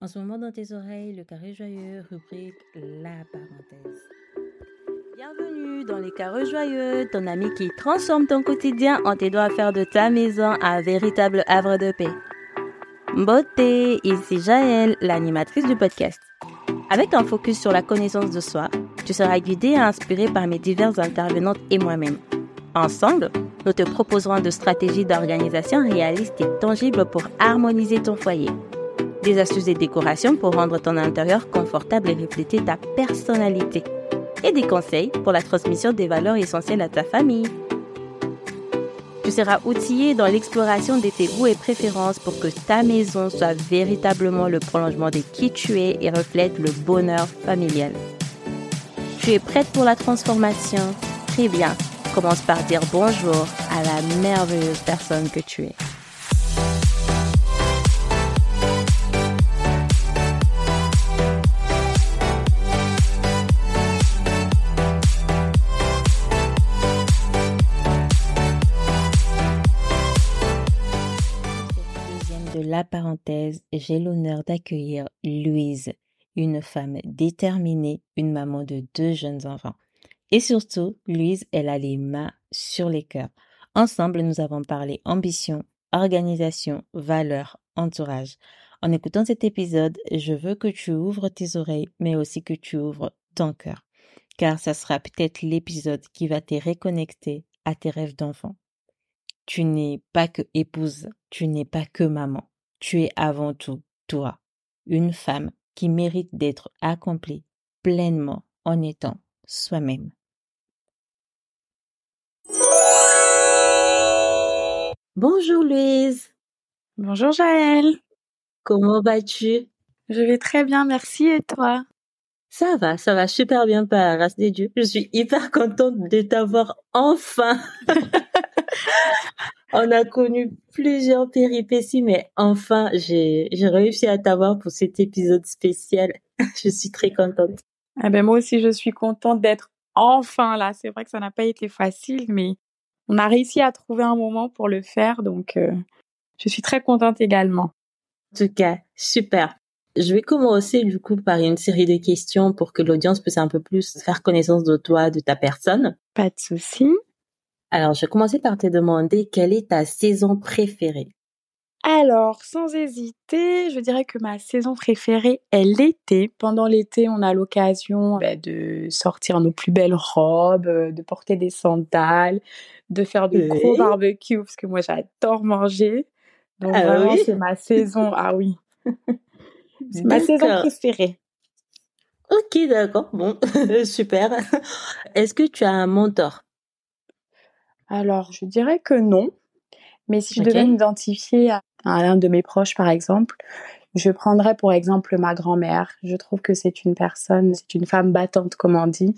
En ce moment dans tes oreilles, le carré joyeux, rubrique La parenthèse. Bienvenue dans les carrés joyeux, ton ami qui transforme ton quotidien en t'aidant à faire de ta maison un véritable havre de paix. Beauté, ici Jaël, l'animatrice du podcast. Avec un focus sur la connaissance de soi, tu seras guidé et inspiré par mes diverses intervenantes et moi-même. Ensemble, nous te proposerons de stratégies d'organisation réalistes et tangibles pour harmoniser ton foyer des astuces et décorations pour rendre ton intérieur confortable et refléter ta personnalité, et des conseils pour la transmission des valeurs essentielles à ta famille. Tu seras outillé dans l'exploration de tes goûts et préférences pour que ta maison soit véritablement le prolongement de qui tu es et reflète le bonheur familial. Tu es prête pour la transformation? Très bien. Commence par dire bonjour à la merveilleuse personne que tu es. Parenthèse, j'ai l'honneur d'accueillir Louise, une femme déterminée, une maman de deux jeunes enfants. Et surtout, Louise, elle a les mains sur les cœurs. Ensemble, nous avons parlé ambition, organisation, valeur, entourage. En écoutant cet épisode, je veux que tu ouvres tes oreilles, mais aussi que tu ouvres ton cœur. Car ça sera peut-être l'épisode qui va te reconnecter à tes rêves d'enfant. Tu n'es pas que épouse, tu n'es pas que maman. Tu es avant tout, toi, une femme qui mérite d'être accomplie pleinement en étant soi-même. Bonjour Louise. Bonjour Jaël. Comment vas-tu? Je vais très bien, merci. Et toi? Ça va, ça va super bien par la grâce des dieux. Je suis hyper contente de t'avoir enfin. On a connu plusieurs péripéties, mais enfin, j'ai, réussi à t'avoir pour cet épisode spécial. je suis très contente. Ah ben moi aussi, je suis contente d'être enfin là. C'est vrai que ça n'a pas été facile, mais on a réussi à trouver un moment pour le faire, donc euh, je suis très contente également. En tout cas, super. Je vais commencer du coup par une série de questions pour que l'audience puisse un peu plus faire connaissance de toi, de ta personne. Pas de souci. Alors, je vais commencer par te demander quelle est ta saison préférée. Alors, sans hésiter, je dirais que ma saison préférée est l'été. Pendant l'été, on a l'occasion bah, de sortir nos plus belles robes, euh, de porter des sandales, de faire de gros barbecues, parce que moi, j'adore manger. Donc, ah vraiment, c'est ma saison. Ah oui. c'est ma saison préférée. Ok, d'accord. Bon, super. Est-ce que tu as un mentor? Alors, je dirais que non. Mais si je devais m'identifier à, l'un de mes proches, par exemple, je prendrais pour exemple ma grand-mère. Je trouve que c'est une personne, c'est une femme battante, comme on dit.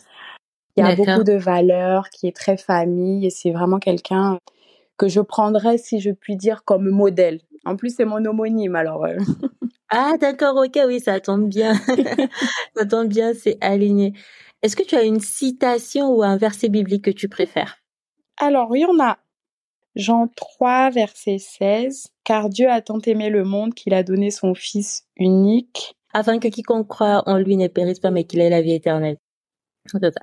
Il y a beaucoup de valeurs, qui est très famille, et c'est vraiment quelqu'un que je prendrais, si je puis dire, comme modèle. En plus, c'est mon homonyme, alors. Euh. ah, d'accord, ok, oui, ça tombe bien. ça tombe bien, c'est aligné. Est-ce que tu as une citation ou un verset biblique que tu préfères? Alors, il y en a. Jean 3, verset 16. Car Dieu a tant aimé le monde qu'il a donné son Fils unique. Afin que quiconque croit en lui ne périsse pas, mais qu'il ait la vie éternelle.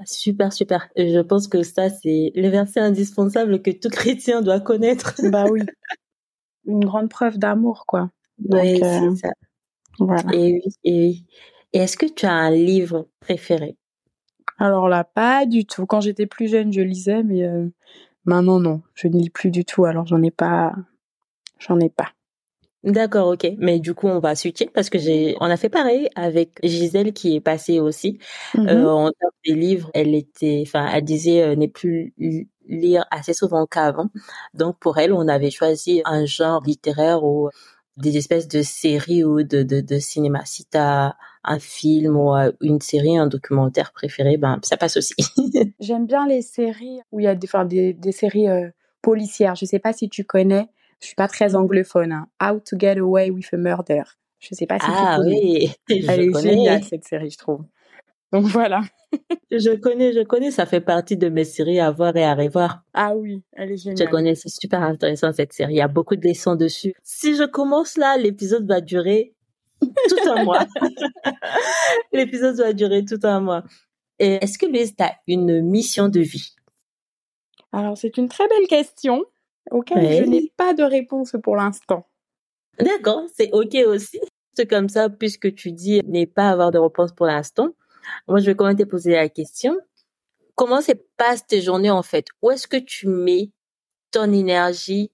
Super, super. Je pense que ça, c'est le verset indispensable que tout chrétien doit connaître. bah oui. Une grande preuve d'amour, quoi. oui, c'est euh, ça. Voilà. Et et Et est-ce que tu as un livre préféré? Alors là, pas du tout. Quand j'étais plus jeune, je lisais, mais euh, Maintenant, non, je ne lis plus du tout, alors j'en ai pas, j'en ai pas. D'accord, ok. Mais du coup, on va switcher parce que j'ai, on a fait pareil avec Gisèle qui est passée aussi. Mm-hmm. Euh, en termes des livres, elle était, enfin, elle disait euh, ne plus lire assez souvent qu'avant. Donc pour elle, on avait choisi un genre littéraire ou des espèces de séries ou de, de, de cinéma. Si t'as un film ou euh, une série, un documentaire préféré, ben ça passe aussi. J'aime bien les séries où il y a des, enfin, des, des séries euh, policières. Je sais pas si tu connais. Je suis pas très anglophone. Hein. How to Get Away with a Murder. Je sais pas si ah, tu connais. oui, Elle est géniale cette série, je trouve. Donc voilà. je connais, je connais, ça fait partie de mes séries à voir et à revoir. Ah oui, elle est géniale. Je connais, c'est super intéressant cette série. Il y a beaucoup de leçons dessus. Si je commence là, l'épisode va durer tout un mois. L'épisode doit durer tout un mois. Et est-ce que Louise, tu as une mission de vie? Alors, c'est une très belle question auquel je n'ai pas de réponse pour l'instant. D'accord, c'est OK aussi. C'est comme ça, puisque tu dis ne pas avoir de réponse pour l'instant. Moi, je vais quand même te poser la question. Comment se passent tes journées en fait? Où est-ce que tu mets ton énergie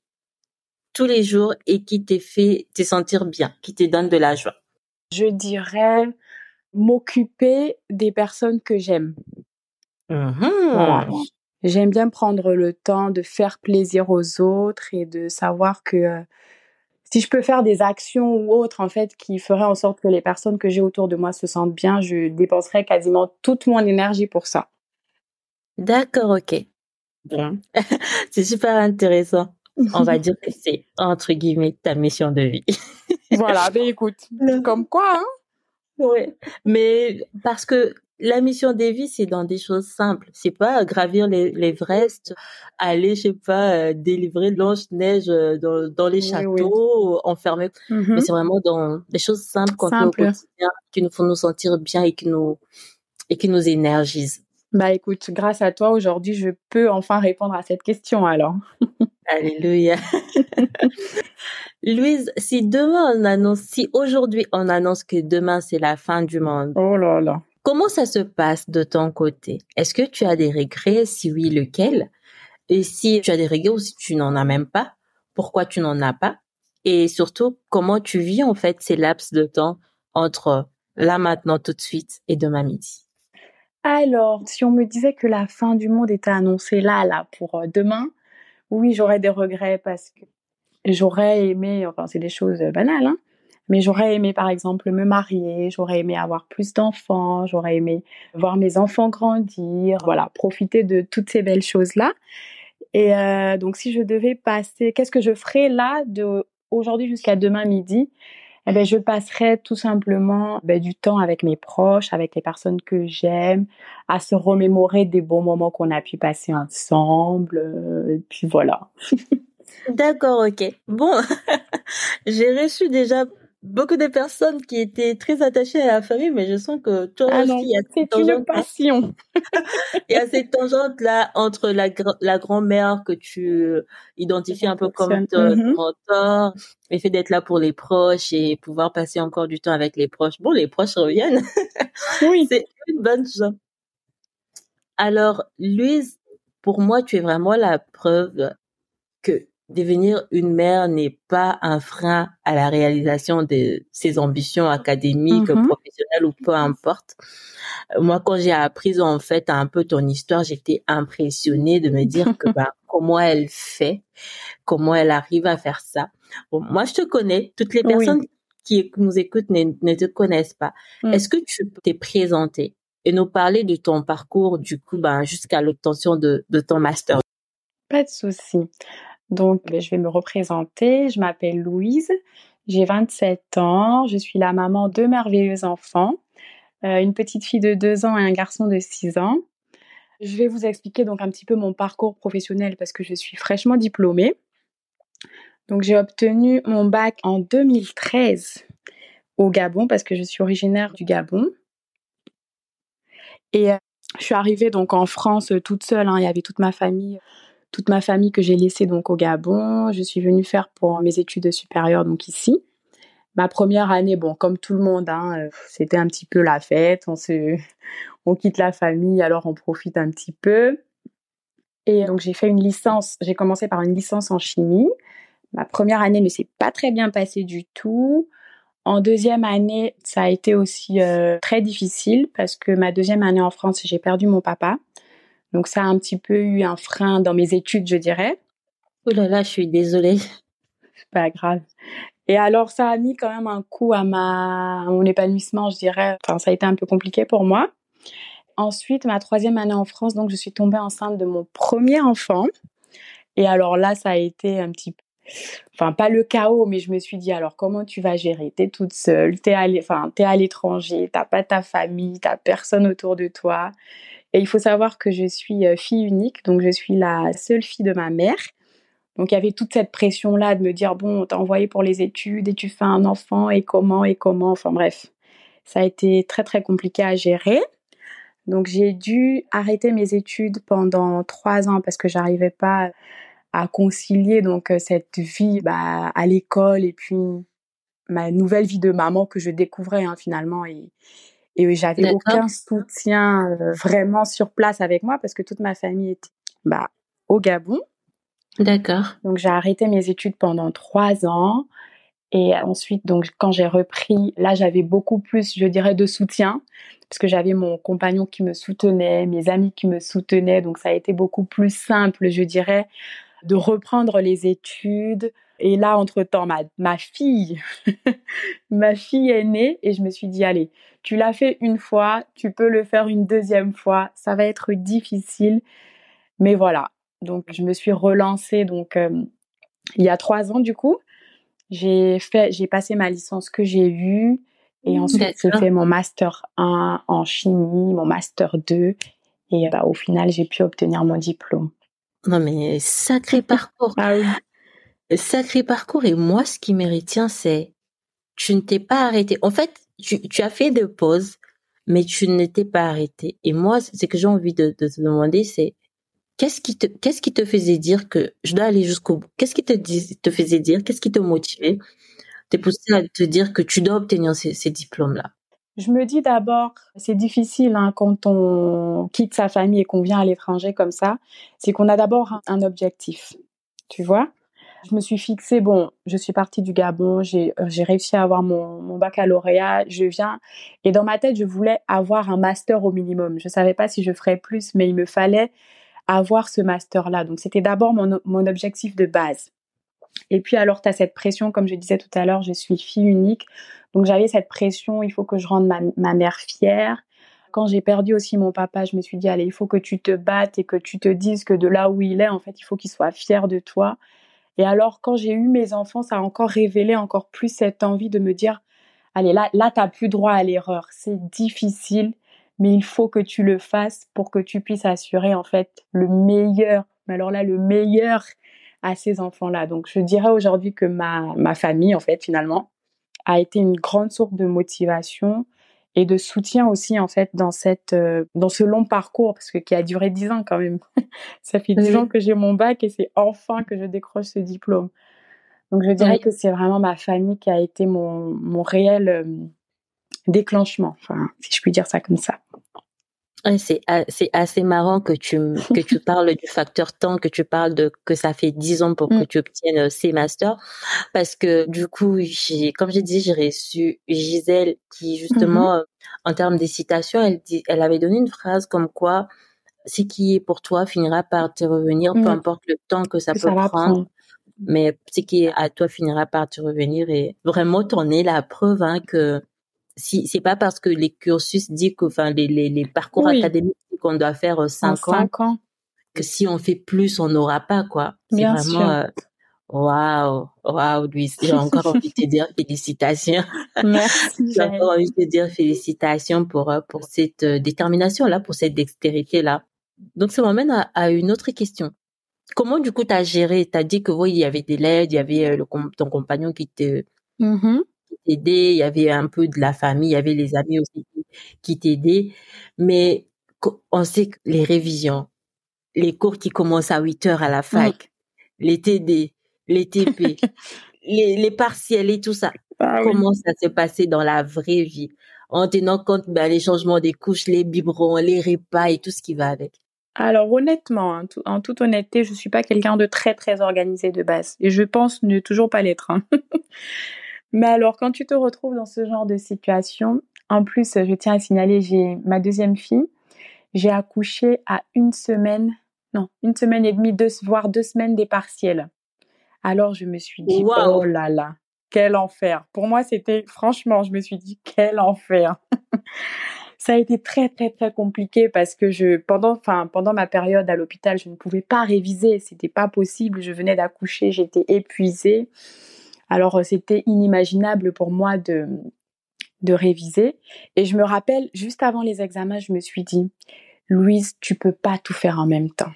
tous les jours et qui te fait te sentir bien, qui te donne de la joie Je dirais m'occuper des personnes que j'aime. Mmh J'aime bien prendre le temps de faire plaisir aux autres et de savoir que euh, si je peux faire des actions ou autres en fait qui feraient en sorte que les personnes que j'ai autour de moi se sentent bien, je dépenserais quasiment toute mon énergie pour ça. D'accord, ok. Bon. c'est super intéressant. On va dire que c'est entre guillemets ta mission de vie. voilà, ben écoute, comme quoi, hein Oui, mais parce que la mission des vies, c'est dans des choses simples. C'est pas gravir les l'Everest, aller, je sais pas, euh, délivrer l'ange-neige euh, dans, dans les châteaux, enfermer. Mm-hmm. Mais c'est vraiment dans des choses simples qu'on fait au quotidien qui nous font nous sentir bien et qui nous et qui nous énergisent. Bah écoute, grâce à toi aujourd'hui, je peux enfin répondre à cette question alors. Alléluia. Louise, si demain on annonce, si aujourd'hui on annonce que demain c'est la fin du monde. Oh là là. Comment ça se passe de ton côté? Est-ce que tu as des regrets? Si oui, lequel? Et si tu as des regrets ou si tu n'en as même pas, pourquoi tu n'en as pas? Et surtout, comment tu vis en fait ces laps de temps entre là maintenant tout de suite et demain midi? Alors, si on me disait que la fin du monde était annoncée là, là, pour euh, demain, oui, j'aurais des regrets parce que j'aurais aimé, enfin c'est des choses banales, hein, mais j'aurais aimé, par exemple, me marier, j'aurais aimé avoir plus d'enfants, j'aurais aimé voir mes enfants grandir, voilà, profiter de toutes ces belles choses-là. Et euh, donc, si je devais passer, qu'est-ce que je ferais là de aujourd'hui jusqu'à demain midi eh ben, je passerais tout simplement ben, du temps avec mes proches, avec les personnes que j'aime, à se remémorer des bons moments qu'on a pu passer ensemble. Euh, et puis voilà. D'accord, ok. Bon, j'ai reçu déjà beaucoup de personnes qui étaient très attachées à la famille, mais je sens que toi ah aussi, il y a cette une passion. il y a cette tangente là entre la, la grand-mère que tu identifies un peu comme ton mm-hmm. mentor, le fait d'être là pour les proches et pouvoir passer encore du temps avec les proches. Bon, les proches reviennent. oui. C'est une bonne chose. Alors, Louise, pour moi, tu es vraiment la preuve que devenir une mère n'est pas un frein à la réalisation de ses ambitions académiques, mm-hmm. professionnelles ou peu importe. Moi, quand j'ai appris en fait un peu ton histoire, j'étais impressionnée de me dire que bah, comment elle fait, comment elle arrive à faire ça. Bon, moi, je te connais. Toutes les personnes qui nous écoutent ne, te connaissent pas. Mm. Est-ce que tu peux te présenter et nous parler de ton parcours du coup ben, jusqu'à l'obtention de, de ton master? Pas de souci. Donc, ben, je vais me représenter. Je m'appelle Louise. J'ai 27 ans. Je suis la maman de merveilleux enfants. Euh, une petite fille de 2 ans et un garçon de 6 ans. Je vais vous expliquer donc un petit peu mon parcours professionnel parce que je suis fraîchement diplômée. Donc, j'ai obtenu mon bac en 2013 au Gabon parce que je suis originaire du Gabon. Et euh, je suis arrivée donc en France toute seule. Hein. Il y avait toute ma famille toute ma famille que j'ai laissée donc au Gabon. Je suis venue faire pour mes études supérieures donc ici. Ma première année, bon, comme tout le monde, hein, euh, c'était un petit peu la fête. On se, on quitte la famille, alors on profite un petit peu. Et donc j'ai fait une licence. J'ai commencé par une licence en chimie. Ma première année ne s'est pas très bien passée du tout. En deuxième année, ça a été aussi euh, très difficile parce que ma deuxième année en France, j'ai perdu mon papa. Donc ça a un petit peu eu un frein dans mes études, je dirais. Oh là là, je suis désolée. C'est pas grave. Et alors ça a mis quand même un coup à ma mon épanouissement, je dirais. Enfin, ça a été un peu compliqué pour moi. Ensuite, ma troisième année en France, donc je suis tombée enceinte de mon premier enfant. Et alors là, ça a été un petit peu, enfin pas le chaos, mais je me suis dit alors comment tu vas gérer? T'es toute seule, t'es à, enfin t'es à l'étranger, t'as pas ta famille, t'as personne autour de toi. Et il faut savoir que je suis euh, fille unique, donc je suis la seule fille de ma mère. Donc il y avait toute cette pression là de me dire bon, on t'a envoyé pour les études et tu fais un enfant et comment et comment. Enfin bref, ça a été très très compliqué à gérer. Donc j'ai dû arrêter mes études pendant trois ans parce que j'arrivais pas à concilier donc euh, cette vie bah, à l'école et puis ma nouvelle vie de maman que je découvrais hein, finalement et et j'avais aucun soutien euh, vraiment sur place avec moi parce que toute ma famille était bah au Gabon. D'accord. Donc j'ai arrêté mes études pendant trois ans et ensuite donc quand j'ai repris là j'avais beaucoup plus je dirais de soutien parce que j'avais mon compagnon qui me soutenait, mes amis qui me soutenaient donc ça a été beaucoup plus simple je dirais de reprendre les études. Et là, entre-temps, ma, ma fille, ma fille est née et je me suis dit, allez, tu l'as fait une fois, tu peux le faire une deuxième fois. Ça va être difficile. Mais voilà. Donc, je me suis relancée donc, euh, il y a trois ans, du coup. J'ai fait, j'ai passé ma licence que j'ai eue. Et ensuite, j'ai fait mon master 1 en chimie, mon master 2. Et bah, au final, j'ai pu obtenir mon diplôme. Non, mais sacré parcours. ah oui. Sacré parcours. Et moi, ce qui me retient, c'est tu ne t'es pas arrêté. En fait, tu, as fait des pauses, mais tu ne t'es pas arrêté. Et moi, ce que j'ai envie de, te demander, c'est qu'est-ce qui te qu'est-ce qui te faisait dire que je dois aller jusqu'au bout? Qu'est-ce qui te te faisait dire? Qu'est-ce qui te motivait? T'es poussé à te dire que tu dois obtenir ces, ces diplômes-là je me dis d'abord, c'est difficile hein, quand on quitte sa famille et qu'on vient à l'étranger comme ça, c'est qu'on a d'abord un, objectif, tu vois? Je me suis fixée, bon, je suis partie du Gabon, j'ai euh, réussi à avoir mon, baccalauréat, je viens, et dans ma tête, je voulais avoir un master au minimum. Je savais pas si je ferais plus, mais il me fallait avoir ce master-là. Donc c'était d'abord mon objectif de base. Et puis alors, tu as cette pression, comme je disais tout à l'heure, je suis fille unique. Donc j'avais cette pression, il faut que je rende ma, mère fière. Quand j'ai perdu aussi mon papa, je me suis dit, allez, il faut que tu te battes et que tu te dises que de là où il est, en fait, il faut qu'il soit fier de toi. Et alors, quand j'ai eu mes enfants, ça a encore révélé encore plus cette envie de me dire, allez, là, là, t'as plus droit à l'erreur. C'est difficile, mais il faut que tu le fasses pour que tu puisses assurer, en fait, le meilleur. Mais alors là, le meilleur à ces enfants-là. Donc, je dirais aujourd'hui que ma, ma famille, en fait, finalement, a été une grande source de motivation et de soutien aussi en fait dans cette euh, dans ce long parcours parce que qui a duré dix ans quand même. ça fait dix ans que j'ai mon bac et c'est enfin que je décroche ce diplôme. Donc je dirais que c'est vraiment ma famille qui a été mon mon réel euh, déclenchement, enfin si je puis dire ça comme ça. C'est c'est assez marrant que tu que tu parles du facteur temps, que tu parles de que ça fait dix ans pour que mm. tu obtiennes euh, ces masters, parce que du coup, j'ai comme j'ai dit, j'ai reçu Gisèle qui justement, mm-hmm. euh, en termes des citations, elle dit, elle avait donné une phrase comme quoi ce qui est pour toi finira par te revenir, peu mm. importe le temps que ça peut prendre. Mais ce qui est à toi finira par te revenir et vraiment t'en es la preuve hein, que si c'est pas parce que les cursus disent que enfin les, les, les parcours académiques qu'on doit faire euh, cinq ans, ans, que si on fait plus on n'aura pas quoi. C'est vraiment euh, waouh waouh Louise j'ai encore envie de te dire félicitations. Merci j'ai encore envie de te dire félicitations pour euh, pour cette détermination là pour cette dextérité là. Donc ça m'amène à, à, une autre question. Comment du coup tu as géré? Tu as dit que oui il y avait des l'aide il y avait le, ton compagnon qui te mm t'aider, il y avait un peu de la famille, il y avait les amis aussi qui, t'aidaient. Mais on sait que les révisions, les cours qui commencent à 8 heures à la fac, les TD, les TP, les, les partiels et tout ça, ah comment ça s'est passé dans la vraie vie en tenant compte ben, les changements des couches, les biberons, les repas et tout ce qui va avec. Alors honnêtement, hein, en toute honnêteté, je suis pas quelqu'un de très très organisé de base et je pense ne toujours pas l'être. Hein. Mais alors, quand tu te retrouves dans ce genre de situation, en plus, je tiens à signaler, j'ai ma deuxième fille, j'ai accouché à une semaine, non, une semaine et demie, deux, voire deux semaines des partiels. Alors, je me suis dit, oh là là, quel enfer. Pour moi, c'était, franchement, je me suis dit, quel enfer. ça a été très très très compliqué parce que je pendant enfin pendant ma période à l'hôpital je ne pouvais pas réviser c'était pas possible je venais d'accoucher j'étais épuisée alors euh, c'était inimaginable pour moi de, de réviser. Et je me rappelle, juste avant les examens, je me suis dit, Louise, tu peux pas tout faire en même temps.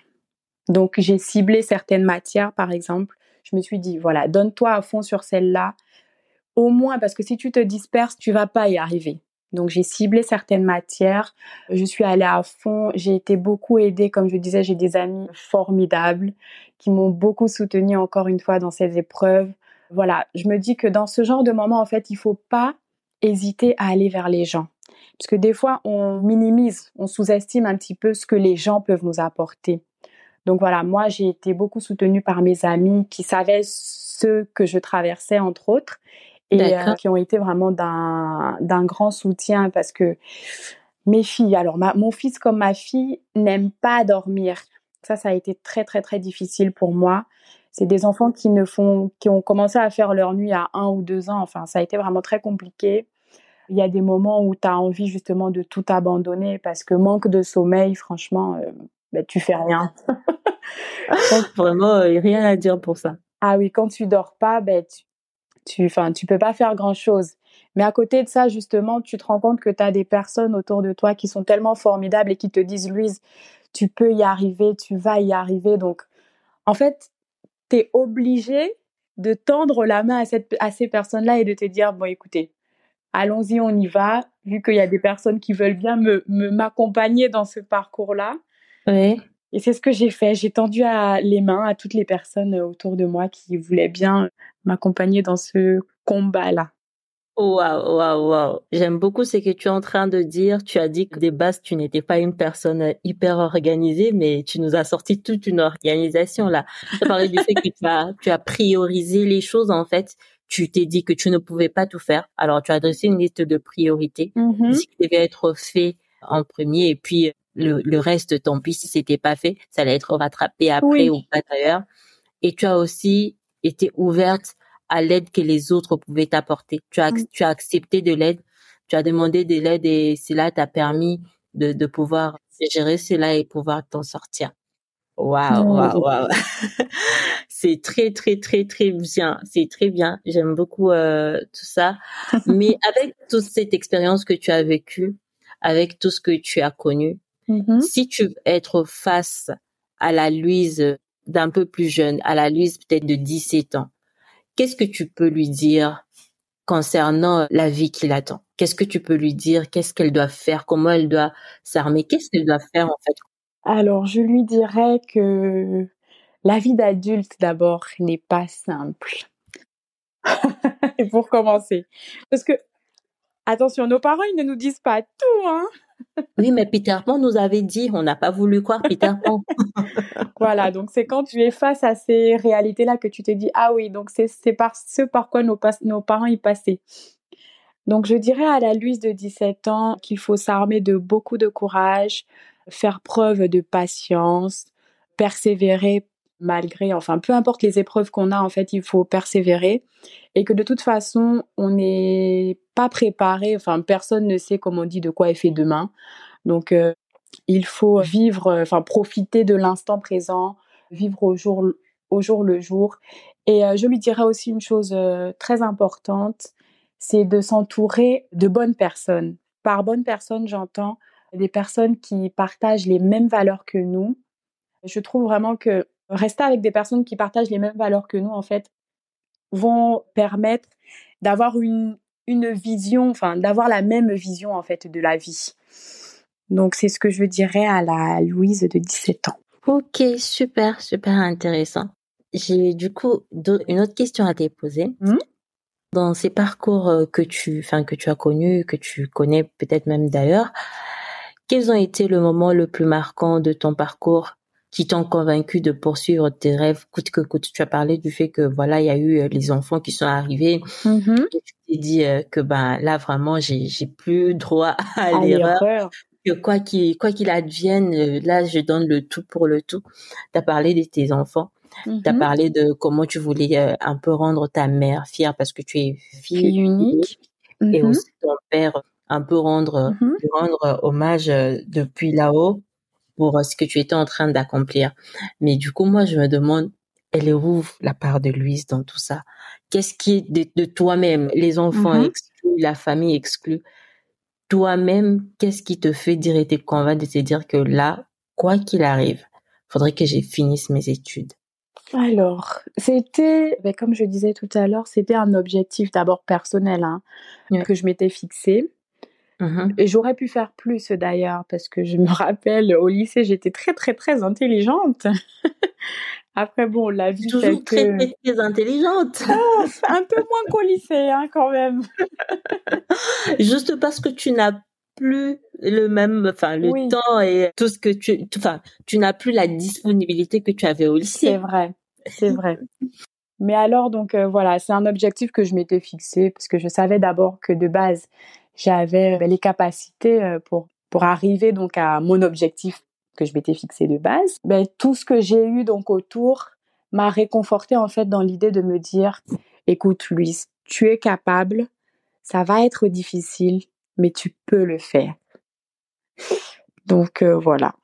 Donc j'ai ciblé certaines matières, par exemple. Je me suis dit, voilà, donne-toi à fond sur celle-là. Au moins, parce que si tu te disperses, tu vas pas y arriver. Donc j'ai ciblé certaines matières, je suis allée à fond, j'ai été beaucoup aidée, comme je disais, j'ai des amis formidables qui m'ont beaucoup soutenue encore une fois dans ces épreuves. Voilà, je me dis que dans ce genre de moment, en fait, il faut pas hésiter à aller vers les gens. Parce que des fois, on minimise, on sous-estime un petit peu ce que les gens peuvent nous apporter. Donc voilà, moi, j'ai été beaucoup soutenue par mes amis qui savaient ce que je traversais, entre autres, et euh, qui ont été vraiment d'un grand soutien parce que mes filles, alors mon fils comme ma fille n'aiment pas dormir. Ça, ça a été très très très difficile pour moi. C'est des enfants qui ne font, qui ont commencé à faire leur nuit à un ou deux ans. Enfin, ça a été vraiment très compliqué. Il y a des moments où tu as envie justement de tout abandonner parce que manque de sommeil, franchement, euh, ben, tu fais rien. vraiment, euh, rien à dire pour ça. Ah oui, quand tu dors pas, ben, tu, tu, tu peux pas faire grand chose. Mais à côté de ça, justement, tu te rends compte que tu as des personnes autour de toi qui sont tellement formidables et qui te disent, Louise, tu peux y arriver, tu vas y arriver. Donc, en fait, tu es obligé de tendre la main à, cette, à ces personnes-là et de te dire, bon, écoutez, allons-y, on y va, vu qu'il y a des personnes qui veulent bien me, m'accompagner dans ce parcours-là. Oui. Et c'est ce que j'ai fait. J'ai tendu à, les mains à toutes les personnes autour de moi qui voulaient bien m'accompagner dans ce combat-là. Waouh, waouh, waouh. J'aime beaucoup ce que tu es en train de dire. Tu as dit que des bases, tu n'étais pas une personne hyper organisée, mais tu nous as sorti toute une organisation là. Tu as parlé du fait que tu as, tu as priorisé les choses en fait. Tu t'es dit que tu ne pouvais pas tout faire. Alors tu as dressé une liste de priorités, mm-hmm. ce qui devait être fait en premier, et puis le, le reste, tant pis si c'était pas fait, ça allait être rattrapé après ou pas d'ailleurs. Et tu as aussi été ouverte à l'aide que les autres pouvaient t'apporter. Tu as, tu as accepté de l'aide, tu as demandé de l'aide et cela t'a permis de, de pouvoir gérer cela et pouvoir t'en sortir. Waouh, waouh, waouh. c'est très, très, très, très bien. C'est très bien. J'aime beaucoup euh, tout ça. Mais avec toute cette expérience que tu as vécue, avec tout ce que tu as connu, mm-hmm. si tu veux être face à la Louise d'un peu plus jeune, à la Louise peut-être de 17 ans, qu'est-ce que tu peux lui dire concernant la vie qui l'attend Qu'est-ce que tu peux lui dire? Qu'est-ce qu'elle doit faire? Comment elle doit s'armer? Qu'est-ce qu'elle doit faire en fait? Alors, je lui dirais que la vie d'adulte d'abord n'est pas simple. Pour commencer, parce que attention, nos parents ils ne nous disent pas tout, hein oui, mais Peter Pan nous avait dit, on n'a pas voulu croire Peter Pan. voilà, donc c'est quand tu es face à ces réalités-là que tu te dis, ah oui, donc c'est par ce par quoi nos, nos parents y passaient. Donc je dirais à la Louise de 17 ans qu'il faut s'armer de beaucoup de courage, faire preuve de patience, persévérer malgré, enfin peu importe les épreuves qu'on a, en fait, il faut persévérer et que de toute façon, on n'est pas préparé, enfin personne ne sait, comme on dit, de quoi est fait demain. Donc euh, il faut vivre, enfin profiter de l'instant présent, vivre au jour, au jour le jour. Et euh, je lui dirais aussi une chose euh, très importante, c'est de s'entourer de bonnes personnes. Par bonnes personnes, j'entends des personnes qui partagent les mêmes valeurs que nous. Je trouve vraiment que rester avec des personnes qui partagent les mêmes valeurs que nous, en fait, vont permettre d'avoir une, une vision, enfin, d'avoir la même vision, en fait, de la vie. Donc, c'est ce que je dirais à la Louise de 17 ans. Ok, super, super intéressant. J'ai du coup une autre question à te poser. Mmh. Dans ces parcours euh, que tu, enfin, que tu as connus, que tu connais peut-être même d'ailleurs, quels ont été le moment le plus marquant de ton parcours qui t'ont convaincu de poursuivre tes rêves coûte que coûte. Tu as parlé du fait que voilà, il y a eu euh, les enfants qui sont arrivés. Mm-hmm. Et tu t'es dit euh, que ben là vraiment j'ai j'ai plus droit à, l'erreur. Que quoi qu'il quoi qu'il advienne, euh, là je donne le tout pour le tout. Tu as parlé de tes enfants. Tu as mm-hmm. parlé de comment tu voulais un peu rendre ta mère fière parce que tu es fille, unique et mm-hmm. aussi ton père un peu rendre rendre hommage depuis là-haut pour euh, ce que tu étais en train d'accomplir. Mais du coup, moi, je me demande, elle est où la part de Louise dans tout ça Qu'est-ce qui est de, toi-même Les enfants mm-hmm. exclus, la famille exclue. Toi-même, qu'est-ce qui te fait dire et te convaincre de te dire que là, quoi qu'il arrive, faudrait que j'ai finisse mes études? Alors, c'était, ben, comme je disais tout à l'heure, c'était un objectif d'abord personnel hein, que je m'étais fixé. Mmh Et j'aurais pu faire plus d'ailleurs, parce que je me rappelle au lycée, j'étais très très très intelligente. Après, bon, la vie. Toujours très, très, très intelligente. Ah, un peu moins qu'au lycée, hein, quand même. Juste parce que tu n'as plus le même, enfin, le temps et tout ce que tu, enfin, tu n'as plus la disponibilité que tu avais au lycée. C'est vrai, c'est vrai. Mais alors, donc, euh, voilà, c'est un objectif que je m'étais fixé parce que je savais d'abord que de base, j'avais ben, les capacités euh, pour, pour arriver donc à mon objectif que je m'étais fixé de base, ben, tout ce que j'ai eu donc autour m'a réconforté en fait dans l'idée de me dire, écoute Louise, tu es capable, ça va être difficile, mais tu peux le faire. Donc euh, voilà.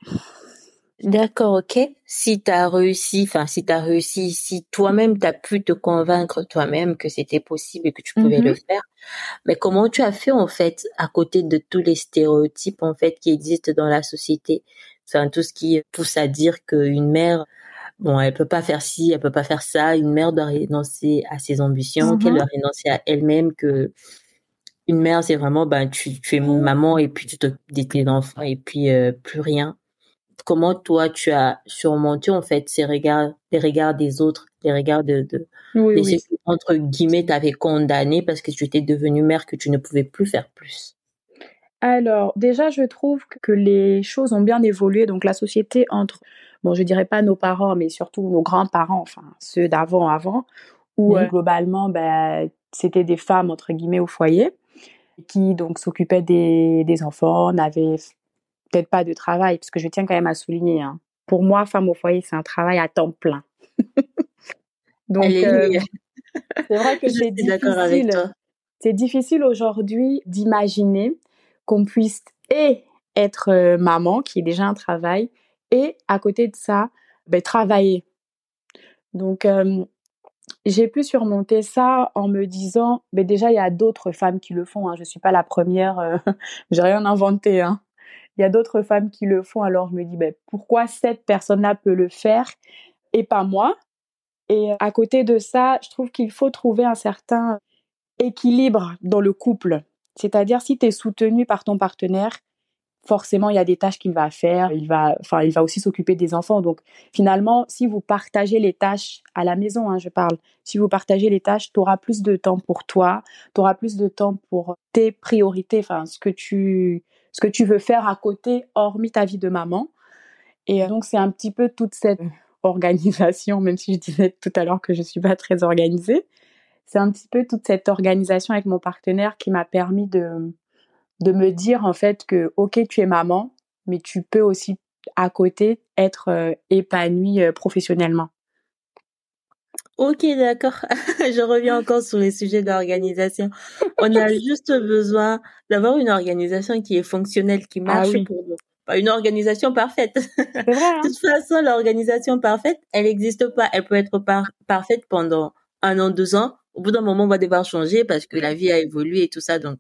D'accord, ok. Si tu as réussi, enfin si tu as réussi, si toi-même tu as pu te convaincre toi-même que c'était possible et que tu pouvais le mm-hmm. faire, mais comment tu as fait en fait à côté de tous les stéréotypes en fait qui existent dans la société? Enfin tout ce qui pousse à dire qu'une mère bon, elle peut pas faire ci, elle peut pas faire ça, une mère doit renoncer à ses ambitions, qu'elle mm-hmm. doit renoncer à elle-même que une mère c'est vraiment ben tu, tu es maman et puis tu te de tes enfants et puis euh, plus rien comment toi tu as surmonté en fait ces regards, les regards des autres, les regards de, de oui, entre guillemets t'avais condamné parce que tu étais devenue mère que tu ne pouvais plus faire plus. Alors déjà je trouve que les choses ont bien évolué. Donc la société entre bon je dirais pas nos parents mais surtout nos grands-parents enfin ceux d'avant avant où euh, globalement ben c'était des femmes entre guillemets au foyer qui donc s'occupaient des, des enfants, n'avaient peut-être pas de travail, parce que je tiens quand même à souligner, hein. pour moi, femme au foyer, c'est un travail à temps plein. Donc, euh, c'est vrai que c'est difficile. C'est difficile aujourd'hui d'imaginer qu'on puisse et être euh, maman, qui est déjà un travail, et à côté de ça, ben, travailler. Donc, euh, j'ai pu surmonter ça en me disant, ben déjà, il y a d'autres femmes qui le font. Hein. Je ne suis pas la première, j'ai rien inventé. Hein. Il y a d'autres femmes qui le font, alors je me dis, ben, pourquoi cette personne-là peut le faire et pas moi? Et à côté de ça, je trouve qu'il faut trouver un certain équilibre dans le couple. C'est-à-dire, si tu es soutenu par ton partenaire, forcément, il y a des tâches qu'il va faire. Il va, enfin, il va aussi s'occuper des enfants. Donc, finalement, si vous partagez les tâches à la maison, hein, je parle, si vous partagez les tâches, tu auras plus de temps pour toi, tu auras plus de temps pour tes priorités, enfin, ce que tu, ce que tu veux faire à côté, hormis ta vie de maman. Et euh, donc, c'est un petit peu toute cette organisation, même si je disais tout à l'heure que je ne suis pas très organisée. C'est un petit peu toute cette organisation avec mon partenaire qui m'a permis de, de me dire en fait que, ok, tu es maman, mais tu peux aussi à côté être euh, épanouie euh, professionnellement. Ok, d'accord. Je reviens encore sur les sujets d'organisation. On a juste besoin d'avoir une organisation qui est fonctionnelle, qui ah marche pour nous. Pas une organisation parfaite. Vrai, hein. De toute façon, l'organisation parfaite, elle n'existe pas. Elle peut être parfaite pendant un an, deux ans. Au bout d'un moment, on va devoir changer parce que la vie a évolué et tout ça. Donc,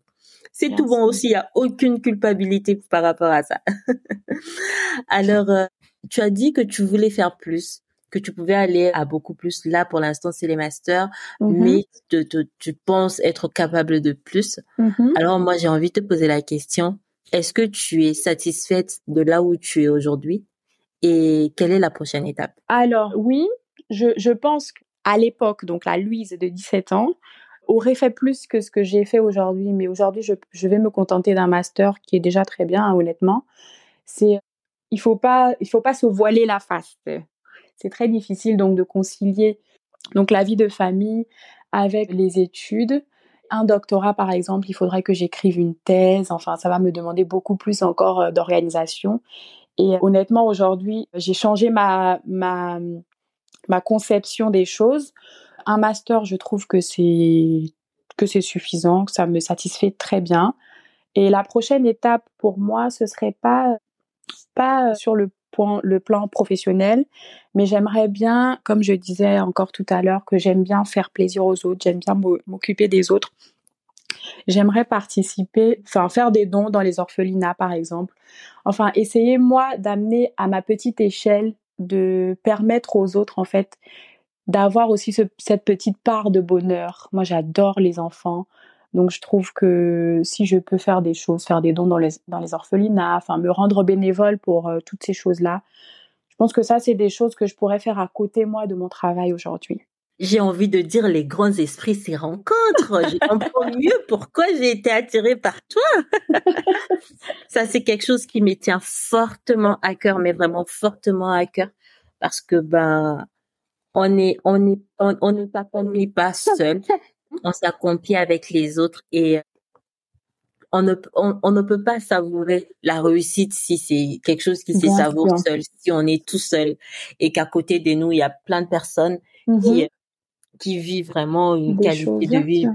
c'est tout bon aussi. Il n'y a aucune culpabilité par rapport à ça. Alors, euh, tu as dit que tu voulais faire plus que tu pouvais aller à beaucoup plus. Là, pour l'instant, c'est les masters, mm-hmm. mais tu penses être capable de plus. Mm-hmm. Alors, moi, j'ai envie de te poser la question. Est-ce que tu es satisfaite de là où tu es aujourd'hui? Et quelle est la prochaine étape? Alors, oui, je, je pense qu'à l'époque, donc la Louise de 17 ans, aurait fait plus que ce que j'ai fait aujourd'hui. Mais aujourd'hui, je, je, vais me contenter d'un master qui est déjà très bien, hein, honnêtement. C'est, il faut pas, il faut pas se voiler la face. C'est très difficile donc de concilier donc la vie de famille avec les études. Un doctorat, par exemple, il faudrait que j'écrive une thèse. Enfin, ça va me demander beaucoup plus encore euh, d'organisation. Et honnêtement, aujourd'hui, j'ai changé ma, ma, ma conception des choses. Un master, je trouve que c'est que c'est suffisant, que ça me satisfait très bien. Et la prochaine étape pour moi, ce serait pas pas sur le le plan professionnel, mais j'aimerais bien, comme je disais encore tout à l'heure, que j'aime bien faire plaisir aux autres, j'aime bien m'occuper des autres. J'aimerais participer, enfin faire des dons dans les orphelinats par exemple. Enfin, essayer moi d'amener à ma petite échelle de permettre aux autres, en fait, d'avoir aussi cette petite part de bonheur. Moi, j'adore les enfants. Donc, je trouve que si je peux faire des choses, faire des dons dans les, dans les orphelinats, enfin, me rendre bénévole pour euh, toutes ces choses-là, je pense que ça, c'est des choses que je pourrais faire à côté, moi, de mon travail aujourd'hui. J'ai envie de dire les grands esprits s'y rencontrent. Je comprends mieux pourquoi j'ai été attirée par toi. ça, c'est quelque chose qui me tient fortement à cœur, mais vraiment fortement à cœur, parce que ben, on est, on est, on, on ne pas seul. On s'accomplit avec les autres et on ne, on, ne peut pas savourer la réussite si c'est quelque chose qui se savoure seul, si on est tout seul et qu'à côté de nous, il y a plein de personnes qui, mm-hmm. qui vivent vraiment une qualité de vie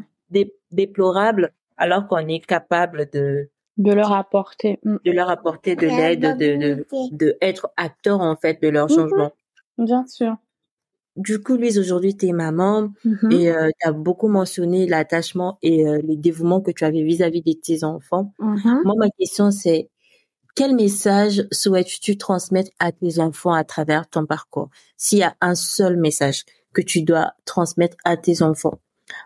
déplorable alors qu'on est capable de, de leur apporter mm. de leur apporter de l'aide de, de, de être acteur en fait de leur mm-hmm. changement bien sûr du coup, Louise, aujourd'hui, tu es maman mm-hmm. et euh, tu as beaucoup mentionné l'attachement et euh, les dévouements que tu avais vis-à-vis de tes enfants. Mm-hmm. Moi, ma question, c'est quel message souhaites-tu transmettre à tes enfants à travers ton parcours? S'il y a un seul message que tu dois transmettre à tes enfants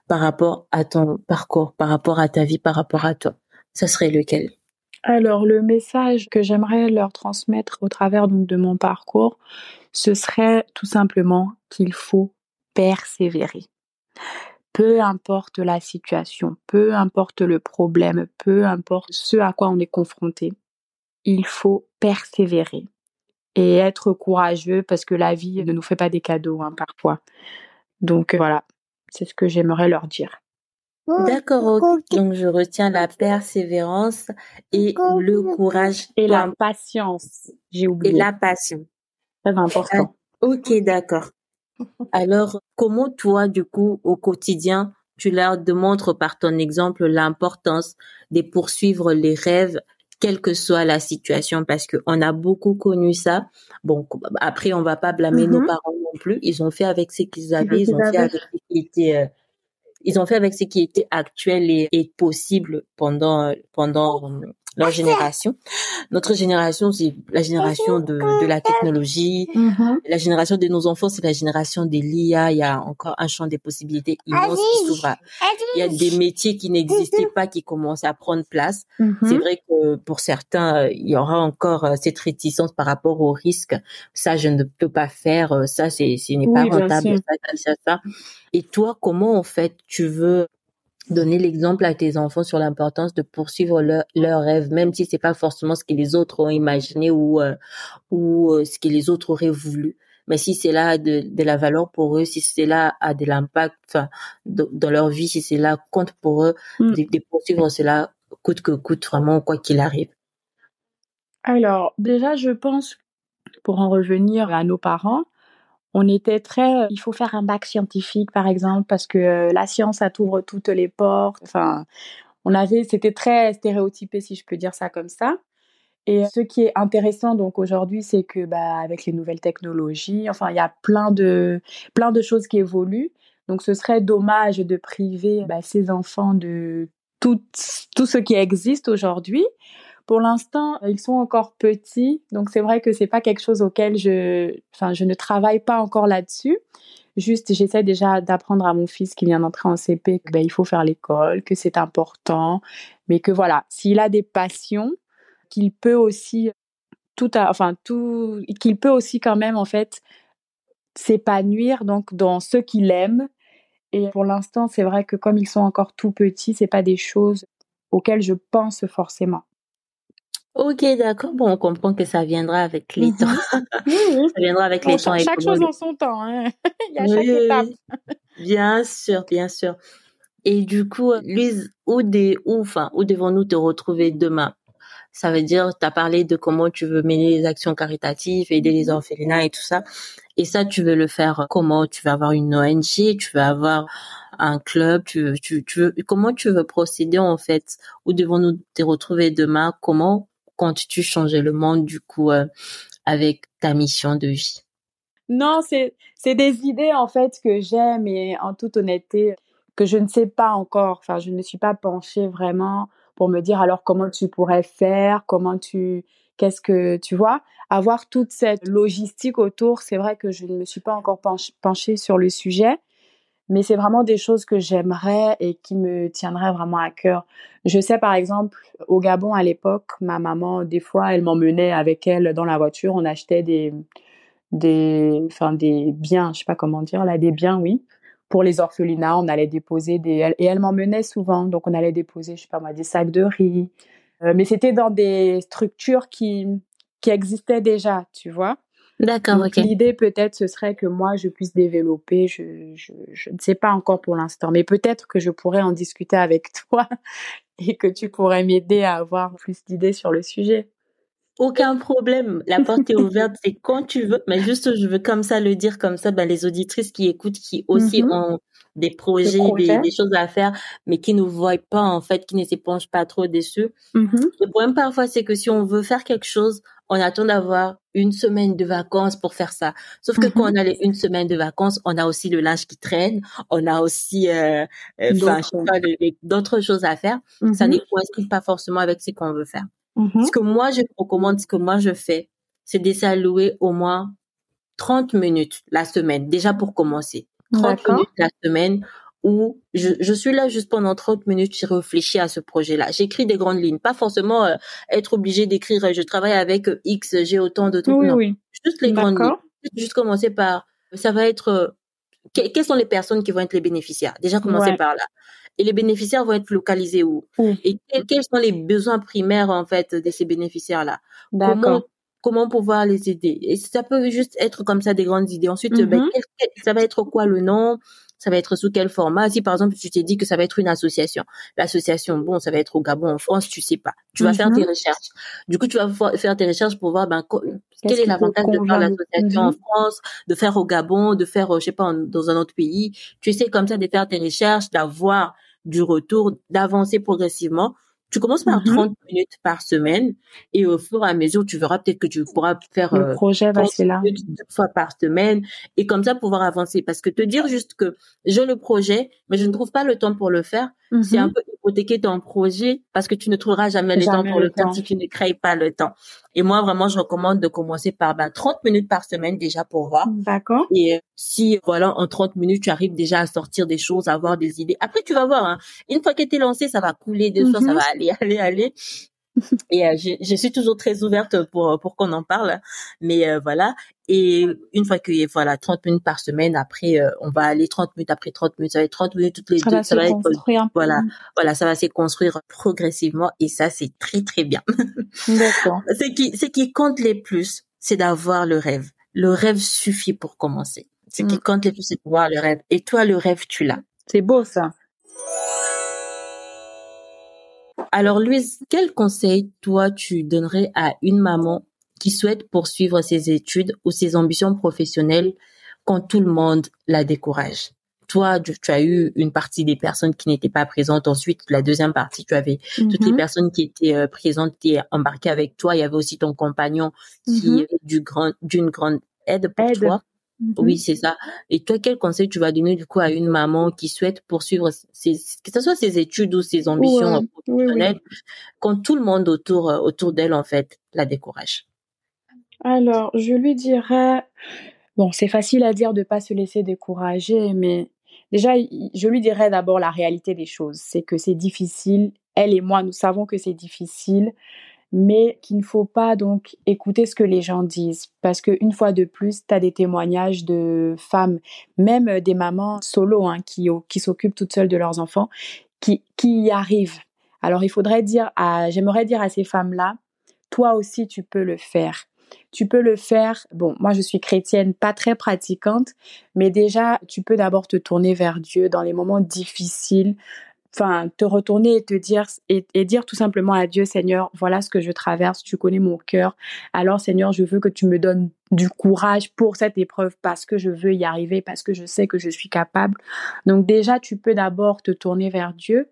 par rapport à ton parcours, par rapport à ta vie, par rapport à toi, ça serait lequel? Alors, le message que j'aimerais leur transmettre au travers de mon parcours, ce serait tout simplement qu'il faut persévérer. Peu importe la situation, peu importe le problème, peu importe ce à quoi on est confronté, il faut persévérer et être courageux parce que la vie ne nous fait pas des cadeaux hein, parfois. Donc voilà, c'est ce que j'aimerais leur dire. D'accord, donc je retiens la persévérance et le courage. Et la patience, j'ai oublié. Et la passion. Très important. Ah, ok, d'accord. Alors, comment toi, du coup, au quotidien, tu leur démontres par ton exemple l'importance de poursuivre les rêves, quelle que soit la situation, parce que on a beaucoup connu ça. Bon, après, on va pas blâmer nos mm-hmm. parents non plus. Ils ont fait avec ce qu'ils avaient, ils ont fait avec ce qui était euh, ils ont fait avec ce qui était actuel et, possible pendant pendant leur génération. Notre génération, c'est la génération de, de la technologie. Mm-hmm. La génération de nos enfants, c'est la génération de l'IA. Il y a encore un champ des possibilités immense qui s'ouvre. Il y a des métiers qui n'existaient pas qui commencent à prendre place. Mm-hmm. C'est vrai que pour certains, il y aura encore euh, cette réticence par rapport au risque. Ça, je ne peux pas faire. Euh, ça, c'est, ce n'est pas rentable. Ça, ça, ça. Et toi, comment en fait tu veux donner l'exemple à tes enfants sur l'importance de poursuivre leurs leur rêves, même si c'est pas forcément ce que les autres ont imaginé ou euh, ou euh, ce que les autres auraient voulu. Mais si c'est là de, de la valeur pour eux, si c'est là a de l'impact, dans leur vie, si c'est là compte pour eux, mm. de, de, poursuivre cela coûte que coûte, vraiment quoi qu'il arrive. Alors déjà, je pense, pour en revenir à nos parents, on était très, il faut faire un bac scientifique par exemple parce que euh, la science ça t'ouvre toutes les portes. Enfin, on avait, c'était très stéréotypé si je peux dire ça comme ça. Et ce qui est intéressant donc aujourd'hui, c'est que bah avec les nouvelles technologies, enfin il y a plein de plein de choses qui évoluent. Donc ce serait dommage de priver bah, ces enfants de tout tout ce qui existe aujourd'hui. Pour l'instant, ils sont encore petits, donc c'est vrai que c'est pas quelque chose auquel je, enfin, je ne travaille pas encore là-dessus. Juste, j'essaie déjà d'apprendre à mon fils qui vient d'entrer en CP que ben, il faut faire l'école, que c'est important, mais que voilà, s'il a des passions, qu'il peut aussi tout, enfin tout, qu'il peut aussi quand même en fait s'épanouir donc dans ce qu'il aime. Et pour l'instant, c'est vrai que comme ils sont encore tout petits, c'est pas des choses auxquelles je pense forcément. Ok, d'accord. Bon, on comprend que ça viendra avec les temps. Mhm. ça viendra avec les temps. Chaque chose en son temps. Hein. Il y a chaque étape. Bien sûr, bien sûr. Et du coup, Louise, où, des, où, enfin, où devons-nous te retrouver demain? Ça veut dire, tu as parlé de comment tu veux mener les actions caritatives, aider les mhm. orphelinats et tout ça. Et ça, tu veux le faire comment? Tu veux avoir une ONG Tu veux avoir un club tu, tu, tu veux, Comment tu veux procéder en fait? Où devons-nous te retrouver demain? Comment comptes-tu changer le monde du coup euh, avec ta mission de vie? Non, c'est c'est des idées en fait que j'aime et en toute honnêteté que je ne sais pas encore. Enfin, je ne suis pas penchée vraiment pour me dire alors comment tu pourrais faire, comment tu Qu'est-ce que tu vois? Avoir toute cette logistique autour, c'est vrai que je ne me suis pas encore penchée sur le sujet, mais c'est vraiment des choses que j'aimerais et qui me tiendraient vraiment à cœur. Je sais par exemple au Gabon à l'époque, ma maman des fois elle m'emmenait avec elle dans la voiture, on achetait des des enfin des biens, je sais pas comment dire là, des biens oui, pour les orphelinats, on allait déposer des et elle m'emmenait souvent, donc on allait déposer je sais pas moi des sacs de riz, euh, mais c'était dans des structures qui qui existaient déjà, tu vois. D'accord, ok. L'idée peut-être ce serait que moi je puisse développer, je, je, je ne sais pas encore pour l'instant, mais peut-être que je pourrais en discuter avec toi et que tu pourrais m'aider à avoir plus d'idées sur le sujet. Aucun problème, la porte est ouverte, c'est quand tu veux, mais juste je veux comme ça le dire, comme ça ben, les auditrices qui écoutent, qui aussi mm-hmm. ont des projets, des, choses à faire, mais qui ne voient pas en fait, qui ne s'épanchent pas trop dessus. Mm-hmm. Le problème parfois, c'est que si on veut faire quelque chose, on attend d'avoir une semaine de vacances pour faire ça. Sauf que quand mm-hmm. on a les une semaine de vacances, on a aussi le linge qui traîne, on a aussi euh, euh d'autres choses à faire. Ça ne coïncide pas forcément avec ce qu'on veut faire. Mm-hmm. Ce que moi, je recommande, ce que moi, je fais, c'est d'essayer à louer au moins 30 minutes la semaine, déjà pour commencer. 30 minutes la semaine où je, je, suis là juste pendant 30 minutes, j'ai réfléchi à ce projet-là. J'écris des grandes lignes, pas forcément euh, être obligé d'écrire, euh, je travaille avec euh, X, j'ai autant de trucs. non, juste les grandes lignes. Juste commencer par, ça va être, quelles sont les personnes qui vont être les bénéficiaires? Déjà commencer par là et les bénéficiaires vont être localisés où et quels, sont les besoins primaires en fait de ces bénéficiaires là comment comment pouvoir les aider? Et ça peut juste être comme ça des grandes idées ensuite ben, mm-hmm. ça va être quoi le nom? Ça va être sous quel format? Si par exemple tu t'es dit que ça va être une association, l'association, bon, ça va être au Gabon, en France, tu sais pas. Tu vas faire tes mm-hmm. recherches. Du coup, tu vas faire tes recherches pour voir ben quel est l'avantage de faire l'association en mm-hmm. France, de faire au Gabon, de faire, je sais pas, dans un autre pays? Tu essaies comme ça de faire tes recherches, d'avoir du retour, d'avancer progressivement. Tu commences par 30 mm-hmm. minutes par semaine et au fur et à mesure, tu verras peut-être que tu pourras faire le euh, projet va là. deux fois par semaine et comme ça pouvoir avancer. Parce que te dire juste que j'ai le projet, mais je ne trouve pas le temps pour le faire, c'est un mm-hmm. peu hypothéquer ton projet parce que tu ne trouveras jamais, le temps pour le, faire si tu ne crées pas le temps. Et moi, vraiment, je recommande de commencer par ben, 30 minutes par semaine déjà pour voir. D'accord. Et euh, si, voilà, en 30 minutes, tu arrives déjà à sortir des choses, à avoir des idées. Après, tu vas voir, hein, une fois que tu es lancé, ça va couler de soi, ça mm-hmm. va aller, aller, aller. Et euh, je, je, suis toujours très ouverte pour pour qu'on en parle. Mais euh, voilà. Et une fois que voilà 30 minutes par semaine après euh, on va aller 30 minutes après 30 minutes ça va être 30 minutes toutes les ça deux va ça va être voilà voilà ça va se construire progressivement. Et ça c'est très très bien. D'accord. Ce qui ce qui compte les plus c'est d'avoir le rêve. Le rêve suffit pour commencer. Ce qui mm. compte les plus c'est d'avoir le rêve. Et toi le rêve tu l'as? C'est beau ça alors, Louise, quel conseil, toi, tu donnerais à une maman qui souhaite poursuivre ses études ou ses ambitions professionnelles quand tout le monde la décourage? Toi, tu, as eu une partie des personnes qui n'étaient pas présentes. Ensuite, la deuxième partie, tu avais toutes les mm-hmm. personnes qui étaient euh, présentes, qui étaient embarquées avec toi. Il y avait aussi ton compagnon qui mm-hmm. est du grand, d'une grande aide pour toi. Oui, mm-hmm. c'est ça. Et toi, quel conseil tu vas donner du coup à une maman qui souhaite poursuivre ses, que ce soit ses études ou ses ambitions professionnelles, quand tout le monde autour euh, autour d'elle en fait la décourage? Alors, je lui dirais, bon, c'est facile à dire de pas se laisser décourager, mais déjà, je lui dirais d'abord la réalité des choses, c'est que c'est difficile. Elle et moi, nous savons que c'est difficile mais qu'il ne faut pas donc écouter ce que les gens disent. Parce qu'une fois de plus, tu as des témoignages de femmes, même euh, des mamans solo hein, qui, qui s'occupent toutes seules de leurs enfants, qui, qui y arrivent. Alors il faudrait dire à, j'aimerais dire à ces femmes-là, toi aussi tu peux le faire. Tu peux le faire. Bon, moi je suis chrétienne, pas très pratiquante, mais déjà tu peux d'abord te tourner vers Dieu dans les moments difficiles, enfin te retourner et te dire et, dire tout simplement à Dieu Seigneur voilà ce que je traverse tu connais mon cœur. Alors Seigneur je veux que tu me donnes du courage pour cette épreuve parce que je veux y arriver parce que je sais que je suis capable. Donc déjà tu peux d'abord te tourner vers Dieu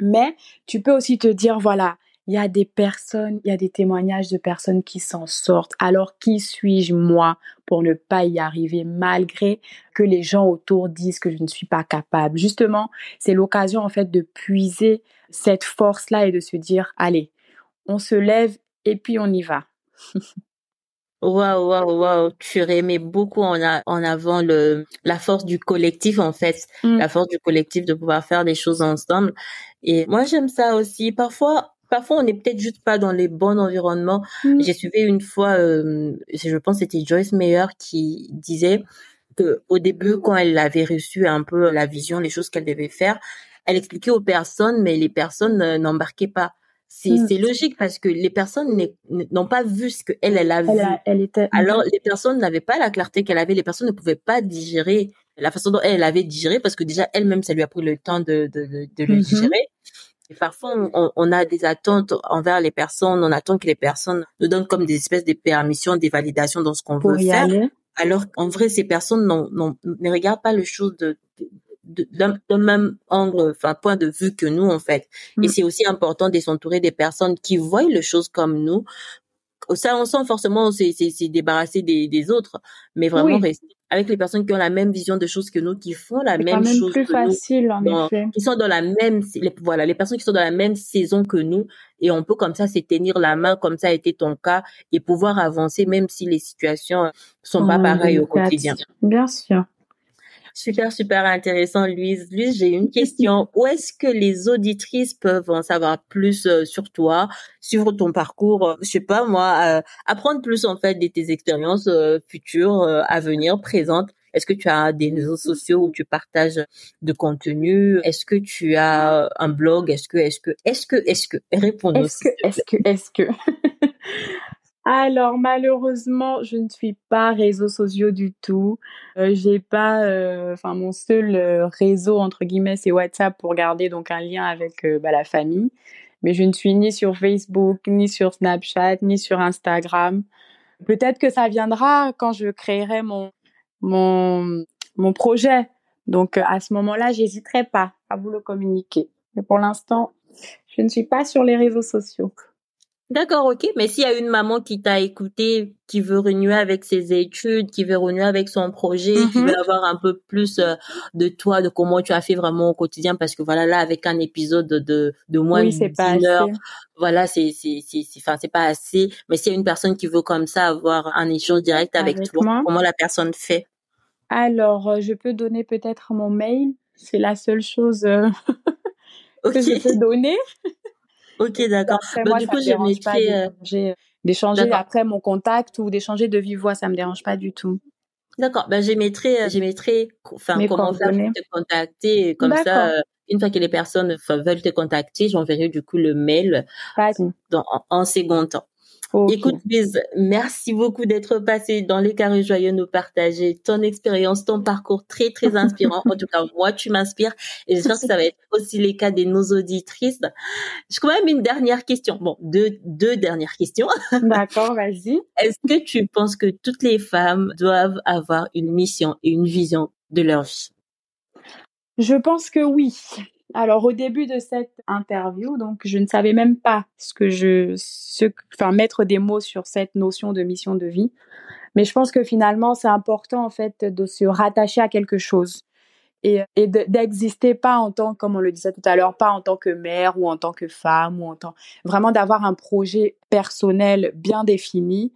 mais tu peux aussi te dire voilà il y a des personnes, il y a des témoignages de personnes qui s'en sortent. Alors qui suis-je moi pour ne pas y arriver malgré que les gens autour disent que je ne suis pas capable? Justement, c'est l'occasion en fait de puiser cette force-là et de se dire allez, on se lève et puis on y va. Waouh, waouh, waouh. Tu remets beaucoup en, en avant le, la force du collectif, en fait. Mm. La force du collectif de pouvoir faire des choses ensemble. Et moi, j'aime ça aussi. Parfois, parfois, on n'est peut-être juste pas dans les bons environnements. Mm. J'ai suivi une fois, euh, je pense c'était Joyce Meyer qui disait que au début, quand elle avait reçu un peu la vision, les choses qu'elle devait faire, elle expliquait aux personnes, mais les personnes euh, n'embarquaient pas. Mm. C'est logique parce que les personnes n'ont pas vu ce que elle elle a vu. Elle, était. Alors les personnes n'avaient pas la clarté qu'elle avait. Les personnes ne pouvaient pas digérer la façon dont elle, avait digéré parce que déjà elle-même ça lui a pris le temps de de, de, le mm-hmm. digérer. Et parfois on, on, a des attentes envers les personnes. On attend que les personnes nous donnent comme des espèces de permissions, des validations dans ce qu'on veut faire. Alors qu'en vrai ces personnes ne regardent pas les choses de, d'un même angle, enfin point de vue que nous en fait. Et mm. c'est aussi important de s'entourer des personnes qui voient les choses comme nous. Ça, on sent forcément c'est c'est débarrasser des, des autres, mais vraiment rester avec les personnes qui ont la même vision de choses que nous, qui font la même chose plus facile, en effet. qui sont dans la même, voilà, les personnes qui sont dans la même saison que nous, et on peut comme ça se tenir la main, comme ça a été ton cas, et pouvoir avancer, même si les situations sont pas pareilles au quotidien. Bien sûr. Super, super intéressant, Louise. Louise, j'ai une question. Où est-ce que les auditrices peuvent en savoir plus euh, sur toi, sur ton parcours, euh, je sais pas moi, euh, apprendre plus en fait de tes expériences futures, à venir, présentes? Est-ce que tu as des réseaux sociaux où tu partages de contenu? Est-ce que tu as un blog? Est-ce que, est-ce que, est-ce que, est-ce que? Réponds-nous. Est-ce que, est-ce que, est-ce que? Alors malheureusement, je ne suis pas réseaux sociaux du tout. Euh, j'ai pas, euh, enfin mon seul euh, réseau entre guillemets c'est WhatsApp pour garder donc un lien avec euh, bah, la famille. Mais je ne suis ni sur Facebook, ni sur Snapchat, ni sur Instagram. Peut-être que ça viendra quand je créerai mon mon mon projet. Donc à ce moment-là, j'hésiterai pas à vous le communiquer. Mais pour l'instant, je ne suis pas sur les réseaux sociaux. D'accord, ok. Mais s'il y a une maman qui t'a écouté, qui veut renouer avec ses études, qui veut renouer avec son projet, qui veut mm-hmm. avoir un peu plus euh, de toi, de comment tu as fait vraiment au quotidien, parce que voilà, là, avec un épisode de, de moins de 10 heures, voilà, c'est, c'est, c'est, enfin, c'est pas assez. Mais s'il y a une personne qui veut comme ça avoir un échange direct avec, toi, comment la personne fait? Alors, euh, je peux donner peut-être mon mail. C'est la seule chose euh, que je peux donner. Ok, d'accord. Bah, du coup, je mettrai euh, d'échanger après mon contact ou d'échanger de vive voix, ça me dérange pas du tout. D'accord. Ben, je mettrai, euh, mettrai, enfin, comment faire pour te contacter, comme ça, euh, une fois que les personnes veulent te contacter, j'enverrai du coup le mail dans, en second temps. Écoute, Lise, merci beaucoup d'être passée dans les carrés joyeux, nous partager ton expérience, ton parcours très, très inspirant. en tout cas, moi, tu m'inspires et j'espère que ça va être aussi les cas de nos auditrices. J'ai quand même une dernière question. Bon, deux, deux dernières questions. D'accord, vas-y. Est-ce que tu penses que toutes les femmes doivent avoir une mission et une vision de leur vie? Je pense que oui. Alors au début de cette interview, donc je ne savais même pas ce que je, enfin mettre des mots sur cette notion de mission de vie. Mais je pense que finalement c'est important en fait de se rattacher à quelque chose et, d'exister pas en tant, comme on le disait tout à l'heure, pas en tant que mère ou en tant que femme ou en tant, vraiment d'avoir un projet personnel bien défini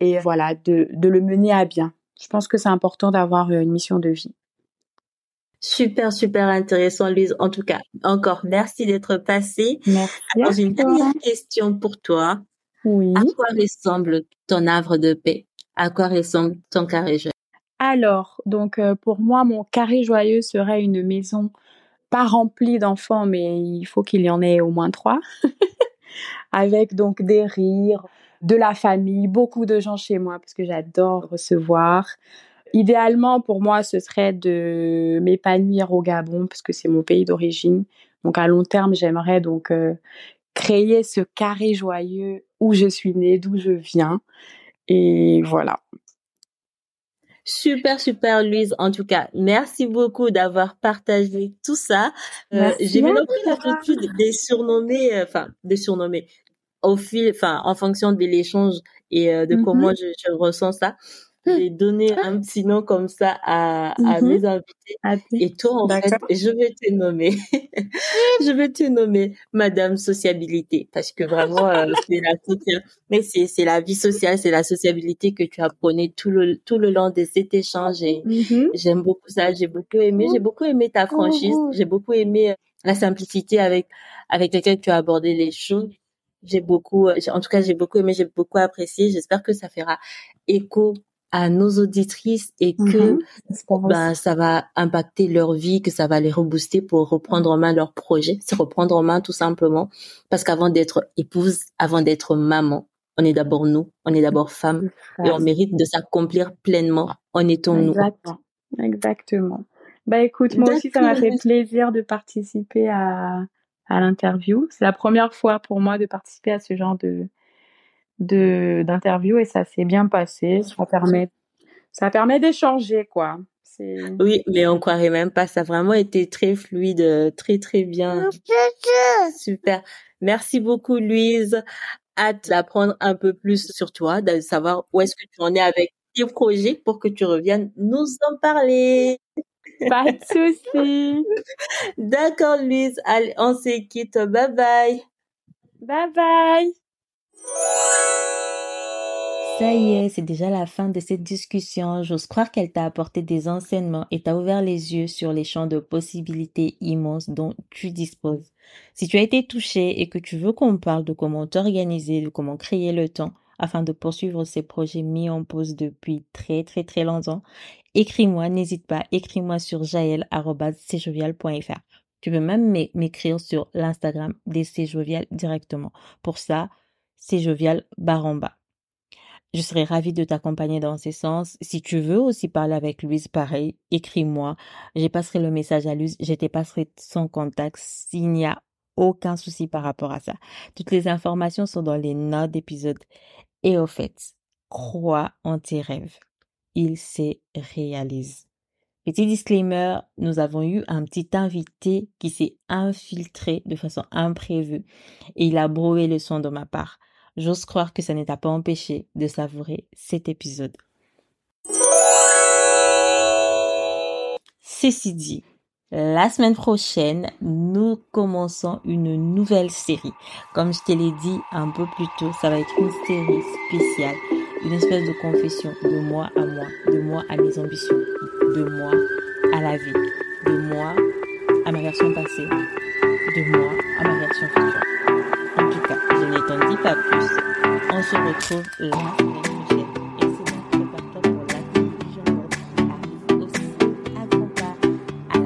et voilà de, de le mener à bien. Je pense que c'est important d'avoir une mission de vie. Super, super intéressant, Louise. En tout cas, encore merci d'être passée. Merci. Alors, j'ai une dernière question pour toi. Oui. À quoi ressemble ton havre de paix? À quoi ressemble ton carré joyeux? Alors, donc, euh, pour moi, mon carré joyeux serait une maison pas remplie d'enfants, mais il faut qu'il y en ait au moins trois. Avec donc des rires, de la famille, beaucoup de gens chez moi parce que j'adore recevoir idéalement, pour moi, ce serait de m'épanouir au Gabon, parce que c'est mon pays d'origine. Donc, à long terme, j'aimerais donc euh, créer ce carré joyeux où je suis née, d'où je viens. Et voilà. Super, super, Louise. En tout cas, merci beaucoup d'avoir partagé tout ça. Euh, J'ai même pris l'habitude de surnommer, euh, enfin, de surnommer au fil, enfin, en fonction de l'échange et euh, de mm-hmm. comment je, je, ressens ça vais donner un petit nom comme ça à, à mm-hmm. mes invités. Et toi, en fait, je vais te nommer, je vais te nommer Madame Sociabilité parce que vraiment, euh, c'est la mais c'est c'est la vie sociale, c'est la sociabilité que tu apprenais tout le tout le long de cet échange. Et mm-hmm. j'aime beaucoup ça. J'ai beaucoup aimé. J'ai beaucoup aimé ta franchise. J'ai beaucoup aimé euh, la simplicité avec avec laquelle tu as abordé les choses j'ai beaucoup, euh, en tout cas, j'ai beaucoup aimé, j'ai beaucoup apprécié. J'espère que ça fera écho à nos auditrices et que ben, ça va impacter leur vie, que ça va les rebooster pour reprendre en main leur projet, c'est reprendre en main tout simplement. Parce qu'avant d'être épouse, avant d'être maman, on est d'abord nous, on est d'abord femme et on mérite de s'accomplir pleinement en étant nous. Exactement. Bah écoute, moi aussi ça m'a fait plaisir de participer à, à l'interview. C'est la première fois pour moi de participer à ce genre de de d'interview et ça s'est bien passé. Ça permet ça permet d'échanger quoi. Oui, mais on croirait même pas. Ça a vraiment été très fluide, très très bien. Super. Merci beaucoup, Louise. Hâte d'apprendre un peu plus sur toi, de savoir où est-ce que tu en es avec tes projets pour que tu reviennes nous en parler. Pas de soucis. D'accord, Louise. Allez, on se quitte. Bye bye. Bye bye. Ça y est, c'est déjà la fin de cette discussion. J'ose croire qu'elle t'a apporté des enseignements et t'a ouvert les yeux sur les champs de possibilités immenses dont tu disposes. Si tu as été touché et que tu veux qu'on parle de comment t'organiser, de comment créer le temps afin de poursuivre ces projets mis en pause depuis très très très longtemps, écris-moi, n'hésite pas, écris-moi sur jaël.cjovial.fr. Tu peux même m'écrire sur l'Instagram des Cjovial directement. Pour ça, c'est Jovial Baramba. Je serai ravie de t'accompagner dans ces sens. Si tu veux aussi parler avec Louise, pareil, écris-moi. Je passerai le message à Louise. Je te passerai son contact s'il n'y a aucun souci par rapport à ça. Toutes les informations sont dans les notes d'épisode. Et au fait, crois en tes rêves il se réalise. Petit disclaimer, nous avons eu un petit invité qui s'est infiltré de façon imprévue et il a broué le son de ma part. J'ose croire que ça ne t'a pas empêché de savourer cet épisode. Ceci dit, la semaine prochaine, nous commençons une nouvelle série. Comme je te l'ai dit un peu plus tôt, ça va être une série spéciale une espèce de confession de moi à moi, de moi à mes ambitions, de moi à la vie, de moi à ma version passée, de moi à ma version future. Ne t'en dis pas plus. On se retrouve la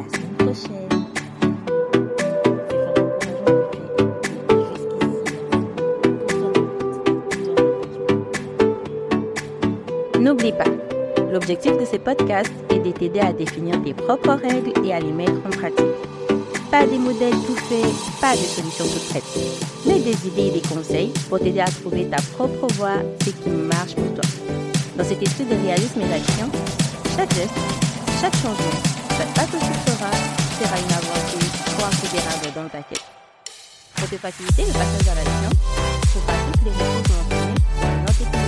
semaine prochaine. N'oublie pas, l'objectif de ces podcasts est de t'aider à définir tes propres règles et à les mettre en pratique. Pas des modèles tout faits, pas de solutions toutes prêtes, mais des idées et des conseils pour t'aider à trouver ta propre voie, ce qui marche pour toi. Dans cet esprit de réalisme et d'action, chaque geste, chaque changement, chaque pas que tu feras sera une avancée considérable dans ta quête. Pour te faciliter le passage à l'action, pas toutes les ressources mentionnées dans notre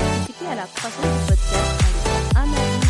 épisode. à la croissance du podcast en laissant un avis